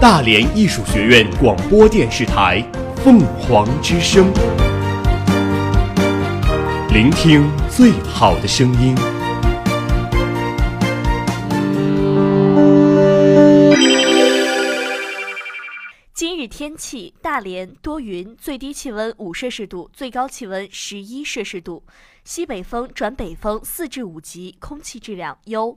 大连艺术学院广播电视台《凤凰之声》，聆听最好的声音。今日天气：大连多云，最低气温五摄氏度，最高气温十一摄氏度，西北风转北风四至五级，空气质量优。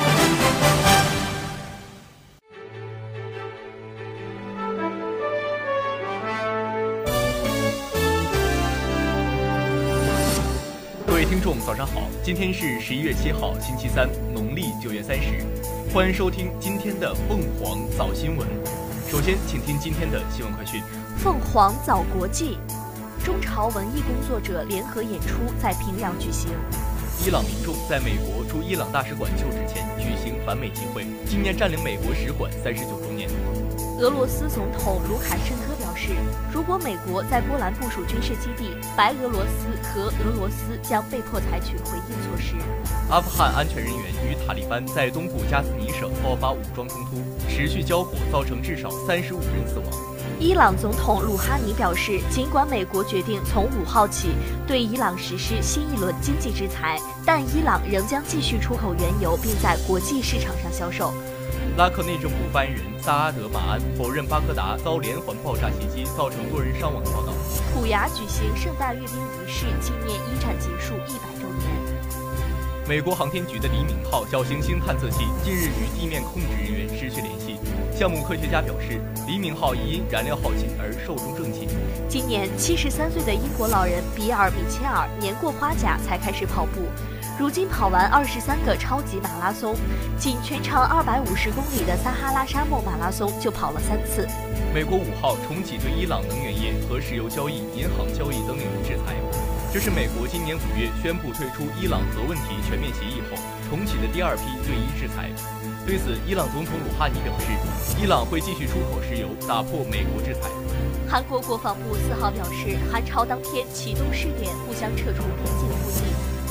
今天是十一月七号，星期三，农历九月三十。欢迎收听今天的凤凰早新闻。首先，请听今天的新闻快讯。凤凰早国际，中朝文艺工作者联合演出在平壤举行。伊朗民众在美国驻伊朗大使馆就职前举行反美集会，纪念占领美国使馆三十九周年。俄罗斯总统卢卡申科表示，如果美国在波兰部署军事基地，白俄罗斯和俄罗斯将被迫采取回应措施。阿富汗安全人员与塔利班在东部加斯尼省爆发武装冲突，持续交火造成至少三十五人死亡。伊朗总统鲁哈尼表示，尽管美国决定从五号起对伊朗实施新一轮经济制裁，但伊朗仍将继续出口原油，并在国际市场上销售。拉克内政部发言人萨阿德马安否认巴格达遭连环爆炸袭击造成多人伤亡的报道。虎牙举行盛大阅兵仪式，纪念一战结束一百周年。美国航天局的黎明号小行星探测器近日与地面控制人员失去联系。项目科学家表示，黎明号已因燃料耗尽而寿终正寝。今年七十三岁的英国老人比尔·米切尔年过花甲才开始跑步，如今跑完二十三个超级马拉松，仅全长二百五十公里的撒哈拉沙漠马拉松就跑了三次。美国五号重启对伊朗能源业和石油交易、银行交易等领域制裁，这是美国今年五月宣布退出伊朗核问题全面协议后重启的第二批对伊制裁。对此，伊朗总统鲁哈尼表示，伊朗会继续出口石油，打破美国制裁。韩国国防部四号表示，韩朝当天启动试点互相撤除边境附近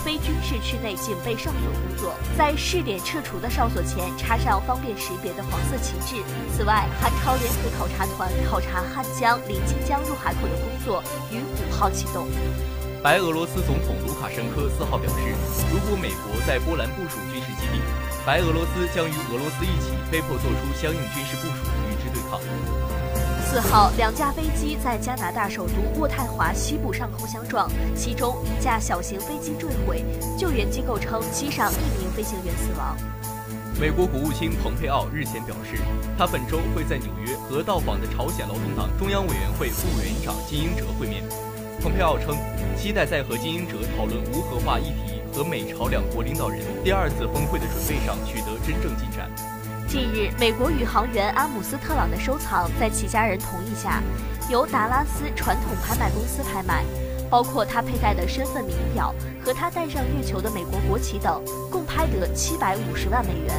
非军事区内警备哨所工作，在试点撤除的哨所前插上方便识别的黄色旗帜。此外，韩朝联合考察团考察汉江、临津江入海口的工作于五号启动。白俄罗斯总统卢卡申科四号表示，如果美国在波兰部署军事基地，白俄罗斯将与俄罗斯一起被迫做出相应军事部署，与之对抗。四号，两架飞机在加拿大首都渥太华西部上空相撞，其中一架小型飞机坠毁，救援机构称机上一名飞行员死亡。美国国务卿蓬佩奥日前表示，他本周会在纽约和到访的朝鲜劳动党中央委员会副委员长金英哲会面。蓬佩奥称，期待在和金英哲讨论无核化议题和美朝两国领导人第二次峰会的准备上取得真正进展。近日，美国宇航员阿姆斯特朗的收藏在其家人同意下，由达拉斯传统拍卖公司拍卖，包括他佩戴的身份名表和他带上月球的美国国旗等，共拍得七百五十万美元。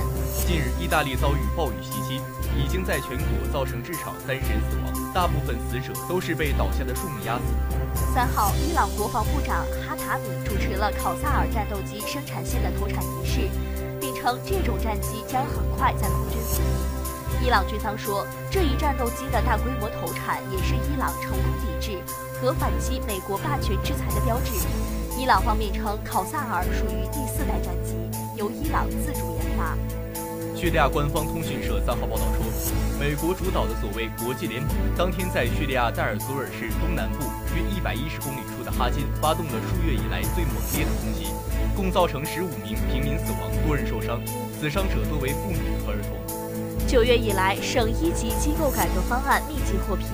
近日，意大利遭遇暴雨袭击，已经在全国造成至少三十人死亡，大部分死者都是被倒下的树木压死。三号，伊朗国防部长哈塔米主持了考萨尔战斗机生产线的投产仪式。称这种战机将很快在空军服役。伊朗军方说，这一战斗机的大规模投产也是伊朗成功抵制和反击美国霸权制裁的标志。伊朗方面称，考萨尔属于第四代战机，由伊朗自主研发。叙利亚官方通讯社三号报道说，美国主导的所谓国际联盟当天在叙利亚代尔祖尔市东南部约一百一十公里处的哈金发动了数月以来最猛烈的攻击。共造成十五名平民死亡，多人受伤，死伤者多为妇女和儿童。九月以来，省一级机构改革方案密集获批，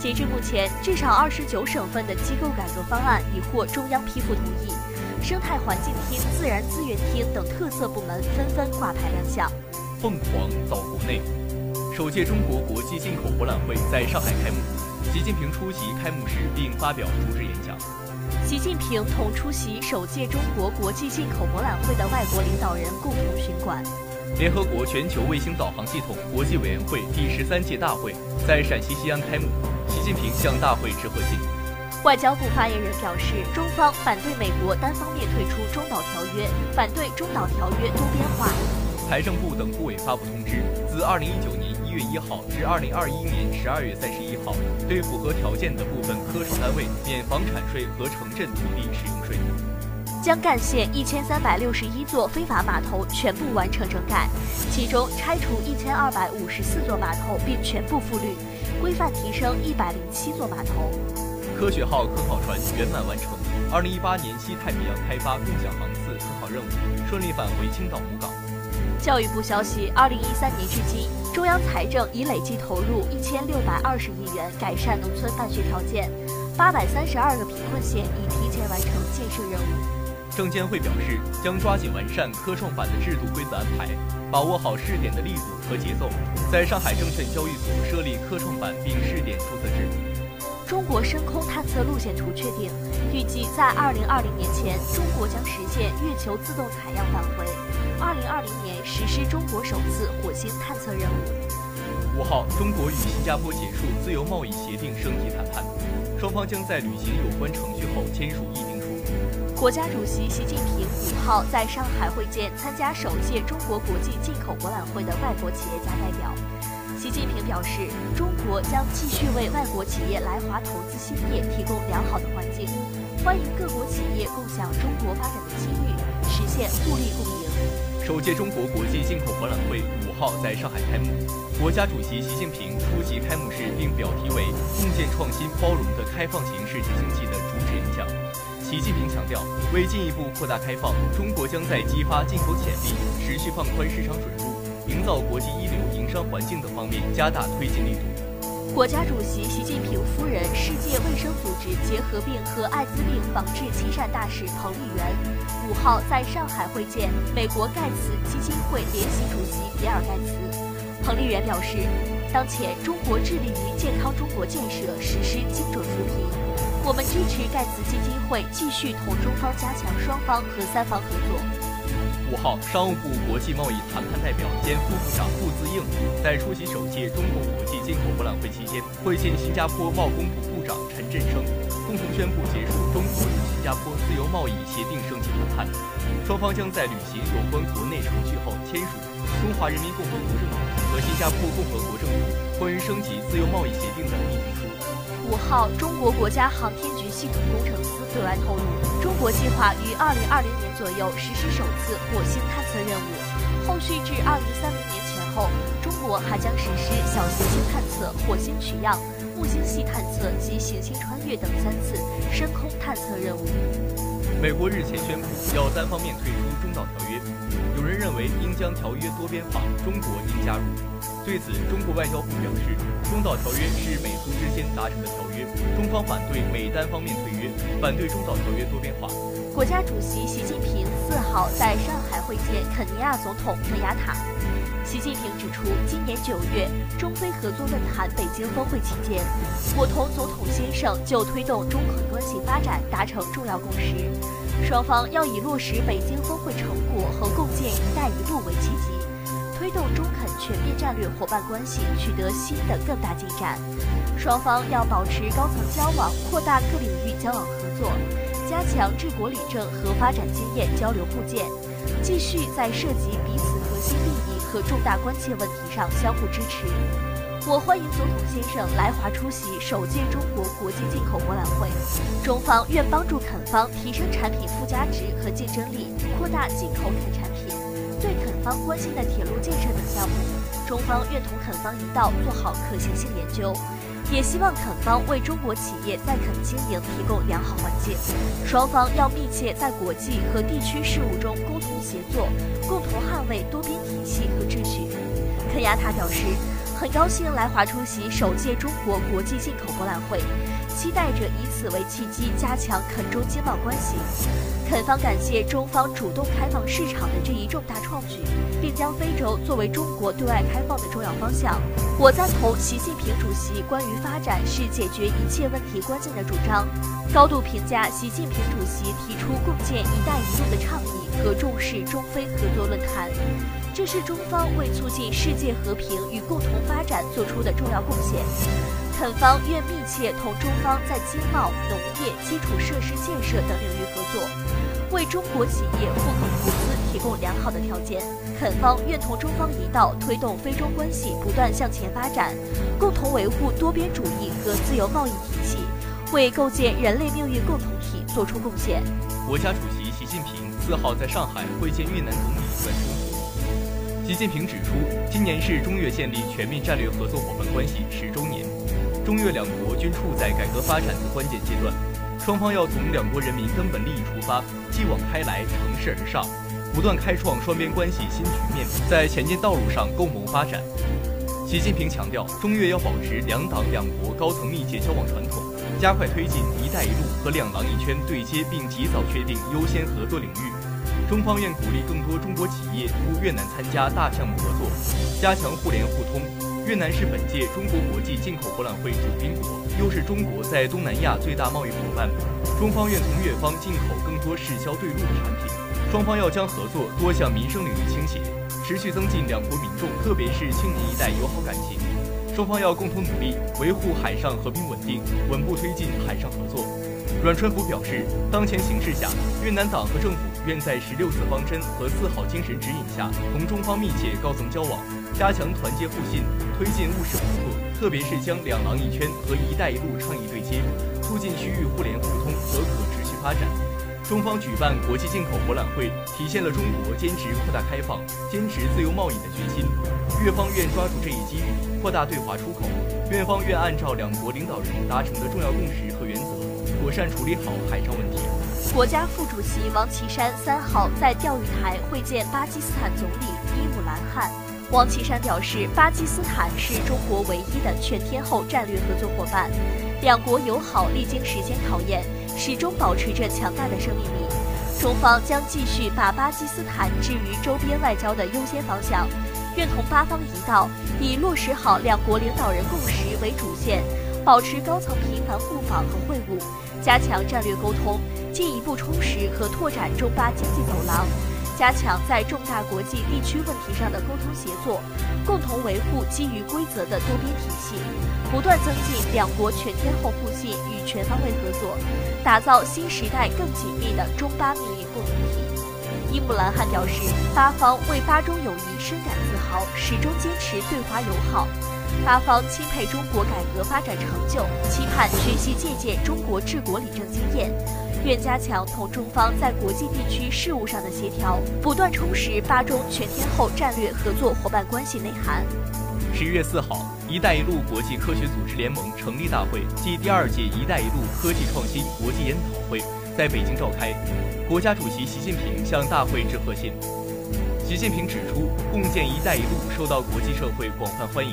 截至目前，至少二十九省份的机构改革方案已获中央批复同意。生态环境厅、自然资源厅等特色部门纷纷挂牌亮相。凤凰早国内，首届中国国际进口博览会在上海开幕。习近平出席开幕式并发表主旨演讲。习近平同出席首届中国国际进口博览会的外国领导人共同巡馆。联合国全球卫星导航系统国际委员会第十三届大会在陕西西安开幕，习近平向大会致贺信。外交部发言人表示，中方反对美国单方面退出中导条约，反对中导条约多边化。财政部等部委发布通知，自二零一九年一月一号至二零二一年十二月三十一号，对符合条件的部分科室单位免房产税和城镇土地使用税。将干线一千三百六十一座非法码头全部完成整改，其中拆除一千二百五十四座码头并全部复绿，规范提升一百零七座码头。科学号科考船圆满完成二零一八年西太平洋开发共享航次科考任务，顺利返回青岛母港。教育部消息，二零一三年至今，中央财政已累计投入一千六百二十亿元改善农村办学条件，八百三十二个贫困县已提前完成建设任务。证监会表示，将抓紧完善科创板的制度规则安排，把握好试点的力度和节奏，在上海证券交易所设立科创板并试点注册制。中国深空探测路线图确定，预计在二零二零年前，中国将实现月球自动采样返回。二零二零年实施中国首次火星探测任务。五号，中国与新加坡结束自由贸易协定升级谈判，双方将在履行有关程序后签署议定书。国家主席习近平五号在上海会见参加首届中国国际进口博览会的外国企业家代表。习近平表示，中国将继续为外国企业来华投资兴业提供良好的环境，欢迎各国企业共享中国发展的机遇，实现互利共赢。首届中国国际进口博览会五号在上海开幕，国家主席习近平出席开幕式并表题为“共建创新包容的开放型世界经济”的主旨演讲。习近平强调，为进一步扩大开放，中国将在激发进口潜力、持续放宽市场准入、营造国际一流营商环境等方面加大推进力度。国家主席习近平夫人、世界卫生组织结核病和艾滋病防治亲善大使彭丽媛，五号在上海会见美国盖茨基金会联席主席比尔盖茨。彭丽媛表示，当前中国致力于健康中国建设，实施精准扶贫。我们支持盖茨基金会继续同中方加强双方和三方合作。五号，商务部国际贸易谈判代表兼副部长顾自应在出席首届中国国际进口博览会期间，会见新加坡贸工部部长陈振声，共同宣布结束中国与新加坡自由贸易协定升级谈判。双方将在履行有关国内程序后签署《中华人民共和国政府和新加坡共和国政府关于升级自由贸易协定的议定书》。五号，中国国家航天局系统工程司对外透露，中国计划于二零二零年左右实施首次火星探测任务，后续至二零三零年前后，中国还将实施小行星探测、火星取样、木星系探测及行星穿越等三次深空探测任务。美国日前宣布要单方面退出中导条约，有人认为应将条约多边化，中国应加入。对此，中国外交部表示，中导条约是美苏之间达成的条约，中方反对美单方面退约，反对中导条约多边化。国家主席习近平四号在上海会见肯尼亚总统肯亚塔。习近平指出，今年九月中非合作论坛北京峰会期间，我同总统先生就推动中肯关系发展达成重要共识，双方要以落实北京峰会成果和共建“一带一路”为契机。推动中肯全面战略伙伴关系取得新的更大进展，双方要保持高层交往，扩大各领域交往合作，加强治国理政和发展经验交流互鉴，继续在涉及彼此核心利益和重大关切问题上相互支持。我欢迎总统先生来华出席首届中国国际进口博览会，中方愿帮助肯方提升产品附加值和竞争力，扩大进口肯产品。对肯方关心的铁路建设等项目，中方愿同肯方一道做好可行性研究，也希望肯方为中国企业在肯经营提供良好环境。双方要密切在国际和地区事务中沟通协作，共同捍卫多边体系和秩序。肯亚塔表示，很高兴来华出席首届中国国际进口博览会，期待着以此为契机加强肯中经贸关系。肯方感谢中方主动开放市场的这一重大创举，并将非洲作为中国对外开放的重要方向。我赞同习近平主席关于发展是解决一切问题关键的主张，高度评价习近平主席提出共建“一带一路”的倡议和重视中非合作论坛，这是中方为促进世界和平与共同发展做出的重要贡献。肯方愿密切同中方在经贸、农业、基础设施建设等领域合作。为中国企业户口投资提供良好的条件，肯方愿同中方一道推动非中关系不断向前发展，共同维护多边主义和自由贸易体系，为构建人类命运共同体作出贡献。国家主席习近平四号在上海会见越南总理阮春福。习近平指出，今年是中越建立全面战略合作伙伴关系十周年，中越两国均处在改革发展的关键阶段。双方要从两国人民根本利益出发，继往开来，乘势而上，不断开创双边关系新局面，在前进道路上共谋发展。习近平强调，中越要保持两党两国高层密切交往传统，加快推进“一带一路”和两廊一圈对接，并及早确定优先合作领域。中方愿鼓励更多中国企业赴越南参加大项目合作，加强互联互通。越南是本届中国国际进口博览会主宾国，又是中国在东南亚最大贸易伙伴。中方愿从越方进口更多适销对路的产品。双方要将合作多向民生领域倾斜，持续增进两国民众，特别是青年一代友好感情。双方要共同努力维护海上和平稳定，稳步推进海上合作。阮春福表示，当前形势下，越南党和政府愿在十六字方针和四好精神指引下，同中方密切高层交往。加强团结互信，推进务实合作，特别是将“两廊一圈”和“一带一路”倡议对接，促进区域互联互通和可持续发展。中方举办国际进口博览会，体现了中国坚持扩大开放、坚持自由贸易的决心。越方愿抓住这一机遇，扩大对华出口；越方愿按照两国领导人达成的重要共识和原则，妥善处理好海上问题。国家副主席王岐山三号在钓鱼台会见巴基斯坦总理伊姆兰汗。王岐山表示，巴基斯坦是中国唯一的全天候战略合作伙伴，两国友好历经时间考验，始终保持着强大的生命力。中方将继续把巴基斯坦置于周边外交的优先方向，愿同巴方一道，以落实好两国领导人共识为主线，保持高层频繁互访和会晤，加强战略沟通，进一步充实和拓展中巴经济走廊。加强在重大国际地区问题上的沟通协作，共同维护基于规则的多边体系，不断增进两国全天候互信与全方位合作，打造新时代更紧密的中巴命运共同体。伊姆兰汗表示，巴方为巴中友谊深感自豪，始终坚持对华友好。巴方钦佩中国改革发展成就，期盼学习借鉴中国治国理政经验。愿加强同中方在国际地区事务上的协调，不断充实巴中全天候战略合作伙伴关系内涵。十一月四号，“一带一路”国际科学组织联盟成立大会暨第二届“一带一路”科技创新国际研讨会在北京召开。国家主席习近平向大会致贺信。习近平指出，共建“一带一路”受到国际社会广泛欢迎，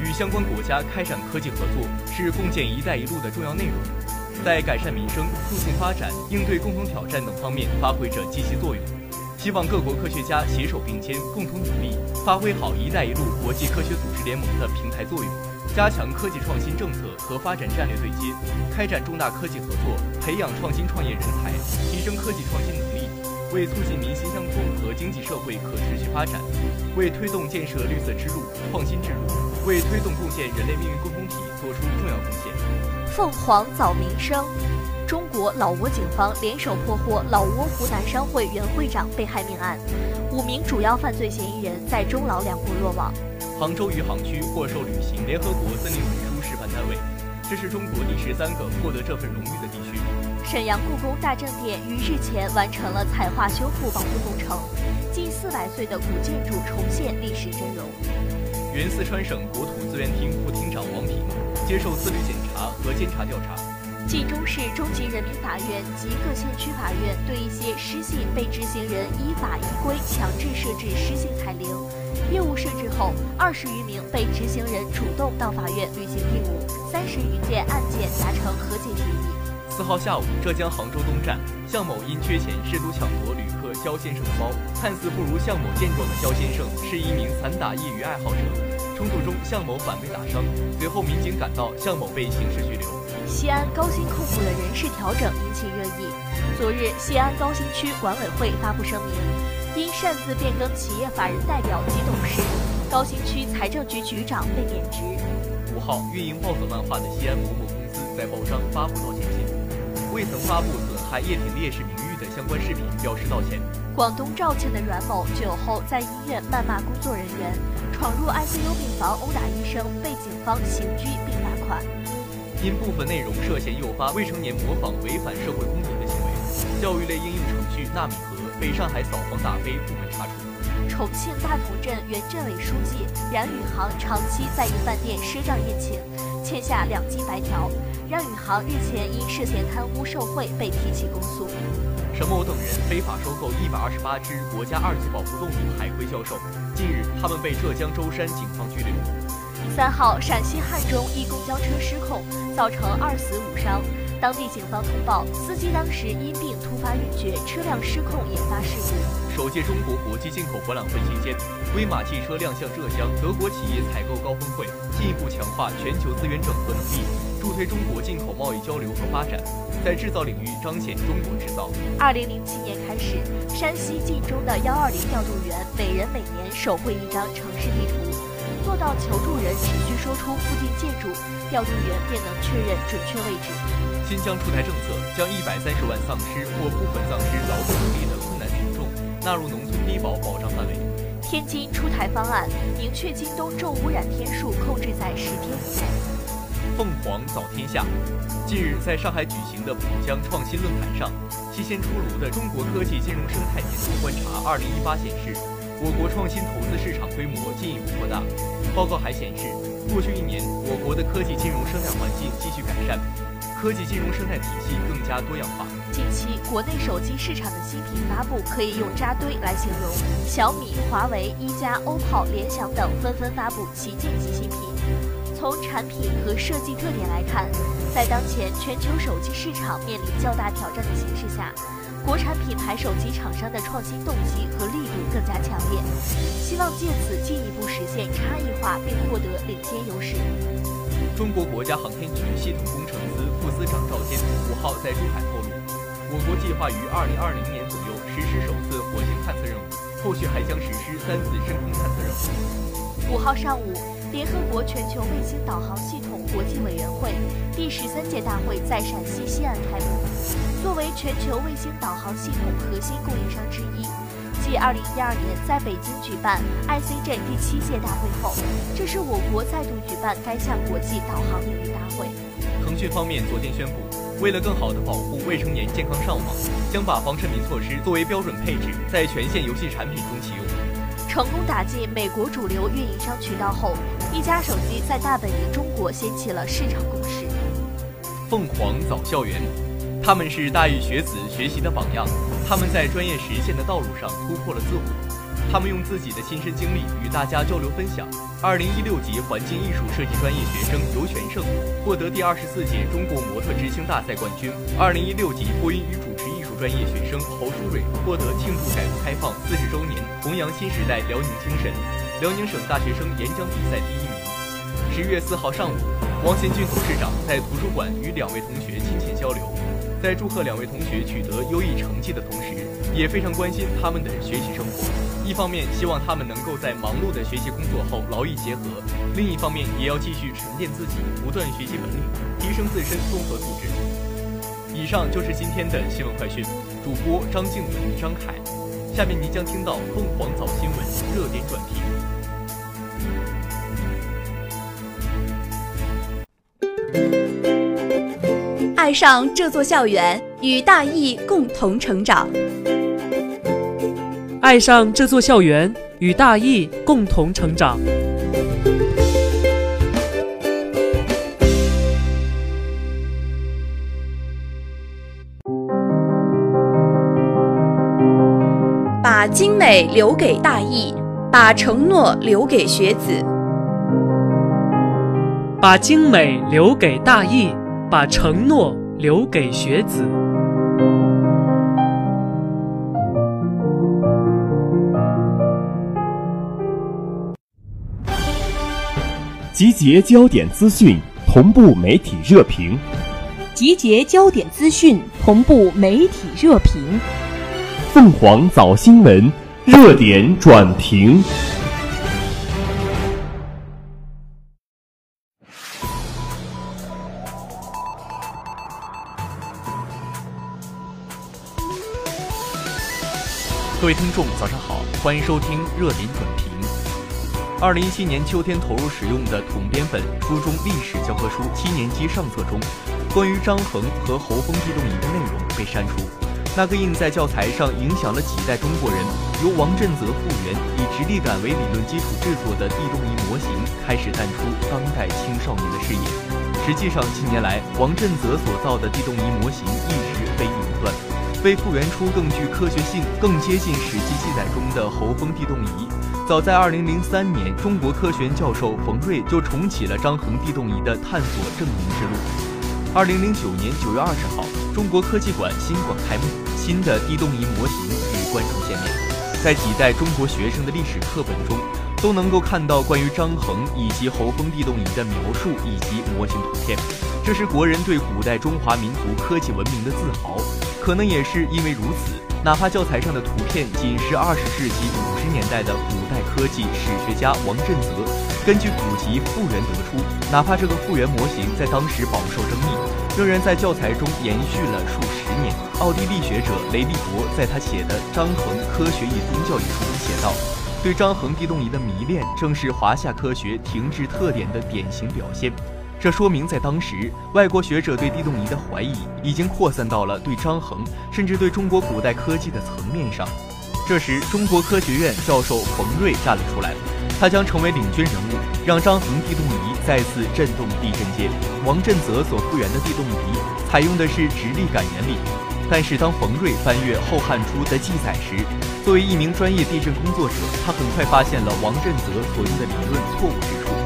与相关国家开展科技合作是共建“一带一路”的重要内容。在改善民生、促进发展、应对共同挑战等方面发挥着积极作用。希望各国科学家携手并肩，共同努力，发挥好“一带一路”国际科学组织联盟的平台作用，加强科技创新政策和发展战略对接，开展重大科技合作，培养创新创业人才，提升科技创新能力，为促进民心相通和经济社会可持续发展，为推动建设绿色之路、创新之路，为推动构建人类命运共同体作出重要贡献。凤凰早民生，中国老挝警方联手破获老挝湖南商会原会长被害命案，五名主要犯罪嫌疑人在中老两国落网。杭州余杭区获授旅行联合国森林文书示范单位，这是中国第十三个获得这份荣誉的地区。沈阳故宫大正殿于日前完成了彩画修复保护工程，近四百岁的古建筑重现历史真容。原四川省国土资源厅副厅长王平。接受自律检查和监察调查，晋中市中级人民法院及各县区法院对一些失信被执行人依法依规强制设置失信彩铃。业务设置后，二十余名被执行人主动到法院履行义务，三十余件案件达成和解协议。四号下午，浙江杭州东站，向某因缺钱试图抢夺旅客肖先生的包，看似不如向某健壮的肖先生是一名散打业余爱好者。冲突中，向某反被打伤，随后民警赶到，向某被刑事拘留。西安高新控股的人事调整引起热议。昨日，西安高新区管委会发布声明，因擅自变更企业法人代表及董事，高新区财政局局长被免职。五号，运营暴走漫画的西安某某公司在报章发布道歉信，未曾发布损害叶挺烈士名誉的相关视频，表示道歉。广东肇庆的阮某酒后在医院谩骂工作人员，闯入 ICU 病房殴打医生，被警方刑拘并罚款。因部分内容涉嫌诱发未成年模仿违反社会公德的行为，教育类应用程序“纳米盒”被上海扫黄打非部门查处。重庆大同镇原镇委书记冉宇航长期在一饭店赊账宴请，欠下两斤白条。冉宇航日前因涉嫌贪污受贿被提起公诉。沈某等人非法收购一百二十八只国家二级保护动物海龟销售，近日他们被浙江舟山警方拘留。三号，陕西汉中一公交车失控，造成二死五伤。当地警方通报，司机当时因病突发晕厥，车辆失控引发事故。首届中国国际进口博览会期间，威马汽车亮相浙江德国企业采购高峰会，进一步强化全球资源整合能力，助推中国进口贸易交流和发展，在制造领域彰显中国制造。二零零七年开始，山西晋中的幺二零调度员每人每年手绘一张城市地图。做到求助人只需说出附近建筑，调度员便能确认准确位置。新疆出台政策，将一百三十万丧失或部分丧失劳动能力的困难群众纳入农村低保保障范围。天津出台方案，明确京东重污染天数控制在十天以内。凤凰早天下，近日在上海举行的浦江创新论坛上，新鲜出炉的中国科技金融生态年度观察二零一八显示。我国创新投资市场规模进一步扩大。报告还显示，过去一年，我国的科技金融生态环境继续改善，科技金融生态体系更加多样化。近期，国内手机市场的新品发布可以用“扎堆”来形容，小米、华为、一加、OPPO、联想等纷纷发布旗舰级新品。从产品和设计特点来看，在当前全球手机市场面临较大挑战的形势下。国产品牌手机厂商的创新动机和力度更加强烈，希望借此进一步实现差异化并获得领先优势。中国国家航天局系统工程司副司长赵坚五号在珠海透露，我国计划于二零二零年左右实施首次火星探测任务，后续还将实施三次深空探测任务。五号上午，联合国全球卫星导航系统国际委员会第十三届大会在陕西西安开幕。作为全球卫星导航系统核心供应商之一，继2012年在北京举办 ICJ 第七届大会后，这是我国再度举办该项国际导航领域大会。腾讯方面昨天宣布，为了更好地保护未成年健康上网，将把防沉迷措施作为标准配置，在全线游戏产品中启用。成功打进美国主流运营商渠道后，一加手机在大本营中国掀起了市场攻势。凤凰早校园。他们是大一学子学习的榜样，他们在专业实现的道路上突破了自我，他们用自己的亲身经历与大家交流分享。二零一六级环境艺术设计专业学生尤全胜获得第二十四届中国模特之星大赛冠军。二零一六级播音与主持艺术专业学生侯书蕊获得庆祝改革开放四十周年、弘扬新时代辽宁精神辽宁省大学生演讲比赛第一名。十一月四号上午，王贤俊董事长在图书馆与两位同学亲切交流。在祝贺两位同学取得优异成绩的同时，也非常关心他们的学习生活。一方面希望他们能够在忙碌的学习工作后劳逸结合，另一方面也要继续沉淀自己，不断学习本领，提升自身综合素质。以上就是今天的新闻快讯，主播张静文、张凯。下面您将听到凤凰早新闻热点转评。爱上这座校园，与大益共同成长。爱上这座校园，与大益共同成长。把精美留给大益，把承诺留给学子。把精美留给大义。把承诺留给学子。集结焦点资讯，同步媒体热评。集结焦点资讯，同步媒体热评。凤凰早新闻热点转评。位听众，早上好，欢迎收听热点转评。二零一七年秋天投入使用的统编本初中历史教科书七年级上册中，关于张衡和侯封地动仪的内容被删除。那个印在教材上、影响了几代中国人，由王振泽复原、以直立杆为理论基础制作的地动仪模型，开始淡出当代青少年的视野。实际上，近年来王振泽所造的地动仪模型一直，为复原出更具科学性、更接近史记记载中的侯峰地动仪。早在2003年，中国科学院教授冯瑞就重启了张衡地动仪的探索证明之路。2009年9月20号，中国科技馆新馆开幕，新的地动仪模型与观众见面。在几代中国学生的历史课本中，都能够看到关于张衡以及侯峰地动仪的描述以及模型图片，这是国人对古代中华民族科技文明的自豪。可能也是因为如此。哪怕教材上的图片仅是二十世纪五十年代的古代科技史学家王振泽根据古籍复原得出，哪怕这个复原模型在当时饱受争议，仍然在教材中延续了数十年。奥地利学者雷利伯在他写的《张衡科学与宗教》一书中写道：“对张衡地动仪的迷恋，正是华夏科学停滞特点的典型表现。”这说明，在当时，外国学者对地动仪的怀疑已经扩散到了对张衡，甚至对中国古代科技的层面上。这时，中国科学院教授冯瑞站了出来，他将成为领军人物，让张衡地动仪再次震动地震界。王振泽所复原的地动仪采用的是直立杆原理，但是当冯瑞翻阅《后汉书》的记载时，作为一名专业地震工作者，他很快发现了王振泽所用的理论错误之处。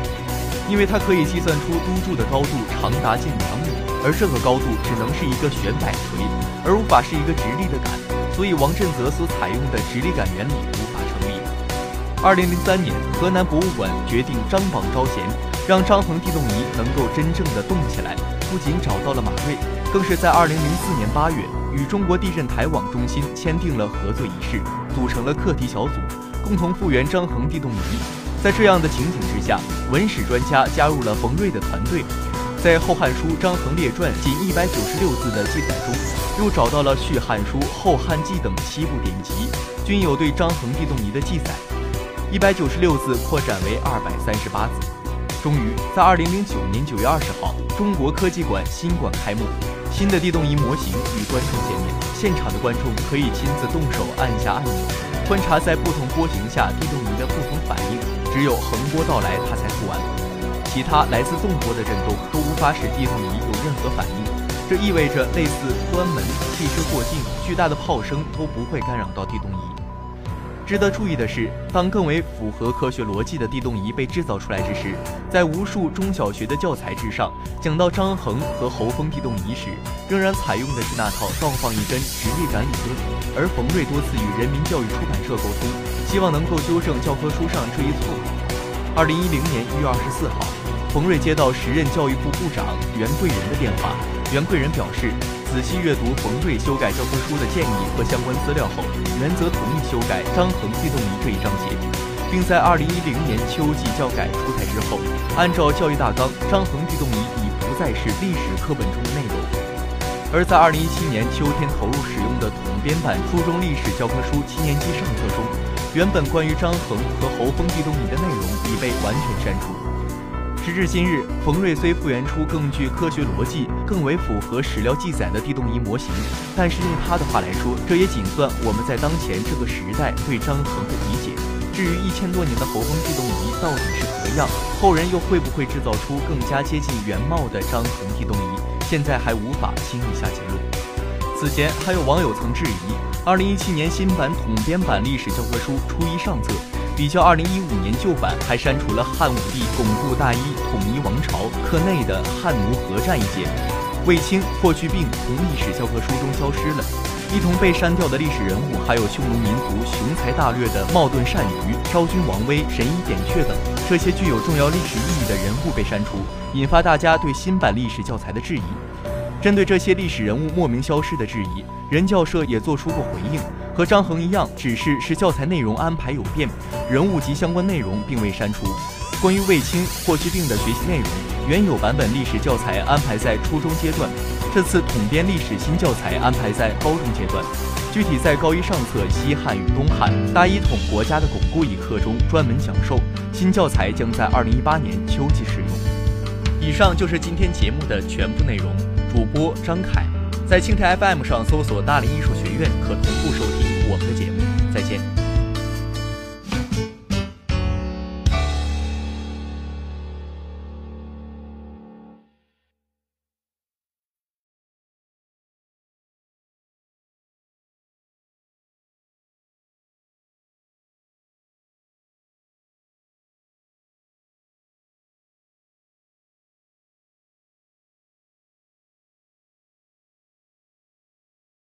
因为它可以计算出督柱的高度长达近两米，而这个高度只能是一个悬摆锤，而无法是一个直立的杆，所以王振泽所采用的直立杆原理无法成立。二零零三年，河南博物馆决定张榜招贤，让张衡地动仪能够真正的动起来。不仅找到了马瑞，更是在二零零四年八月与中国地震台网中心签订了合作仪式，组成了课题小组，共同复原张衡地动仪。在这样的情景之下，文史专家加入了冯瑞的团队，在《后汉书·张衡列传》仅一百九十六字的记载中，又找到了《续汉书》《后汉纪》等七部典籍，均有对张衡地动仪的记载。一百九十六字扩展为二百三十八字。终于在二零零九年九月二十号，中国科技馆新馆开幕，新的地动仪模型与观众见面。现场的观众可以亲自动手按下按钮，观察在不同波形下地动仪的不同反应。只有横波到来，它才复完。其他来自纵波的震动都无法使地动仪有任何反应。这意味着，类似关门、汽车过境、巨大的炮声都不会干扰到地动仪。值得注意的是，当更为符合科学逻辑的地动仪被制造出来之时，在无数中小学的教材之上，讲到张衡和侯峰地动仪时，仍然采用的是那套倒放一根直立杆理论。而冯瑞多次与人民教育出版社沟通。希望能够纠正教科书上这一错误。二零一零年一月二十四号，冯瑞接到时任教育部部长袁贵仁的电话。袁贵仁表示，仔细阅读冯瑞修改教科书的建议和相关资料后，原则同意修改张衡地动仪这一章节，并在二零一零年秋季教改出台之后，按照教育大纲，张衡地动仪已不再是历史课本中的内容。而在二零一七年秋天投入使用的统编版初中历史教科书七年级上册中，原本关于张衡和侯峰地动仪的内容已被完全删除。时至今日，冯瑞虽复原出更具科学逻辑、更为符合史料记载的地动仪模型，但是用他的话来说，这也仅算我们在当前这个时代对张衡的理解。至于一千多年的侯峰地动仪到底是何样，后人又会不会制造出更加接近原貌的张衡地动仪，现在还无法轻易下结论。此前还有网友曾质疑。二零一七年新版统编版历史教科书初一上册，比较二零一五年旧版，还删除了汉武帝巩固大一统一王朝课内的汉奴合战一节，卫青、霍去病从历史教科书中消失了。一同被删掉的历史人物还有匈奴民族雄才大略的冒顿单于、昭君王威、神医扁鹊等，这些具有重要历史意义的人物被删除，引发大家对新版历史教材的质疑。针对这些历史人物莫名消失的质疑，人教社也做出过回应，和张衡一样，指示是教材内容安排有变，人物及相关内容并未删除。关于卫青、霍去病的学习内容，原有版本历史教材安排在初中阶段。这次统编历史新教材安排在高中阶段，具体在高一上册西汉与东汉、大一统国家的巩固一课中专门讲授。新教材将在二零一八年秋季使用。以上就是今天节目的全部内容。主播张凯，在青台 FM 上搜索“大连艺术学院”可同步收听我们的节目。再见。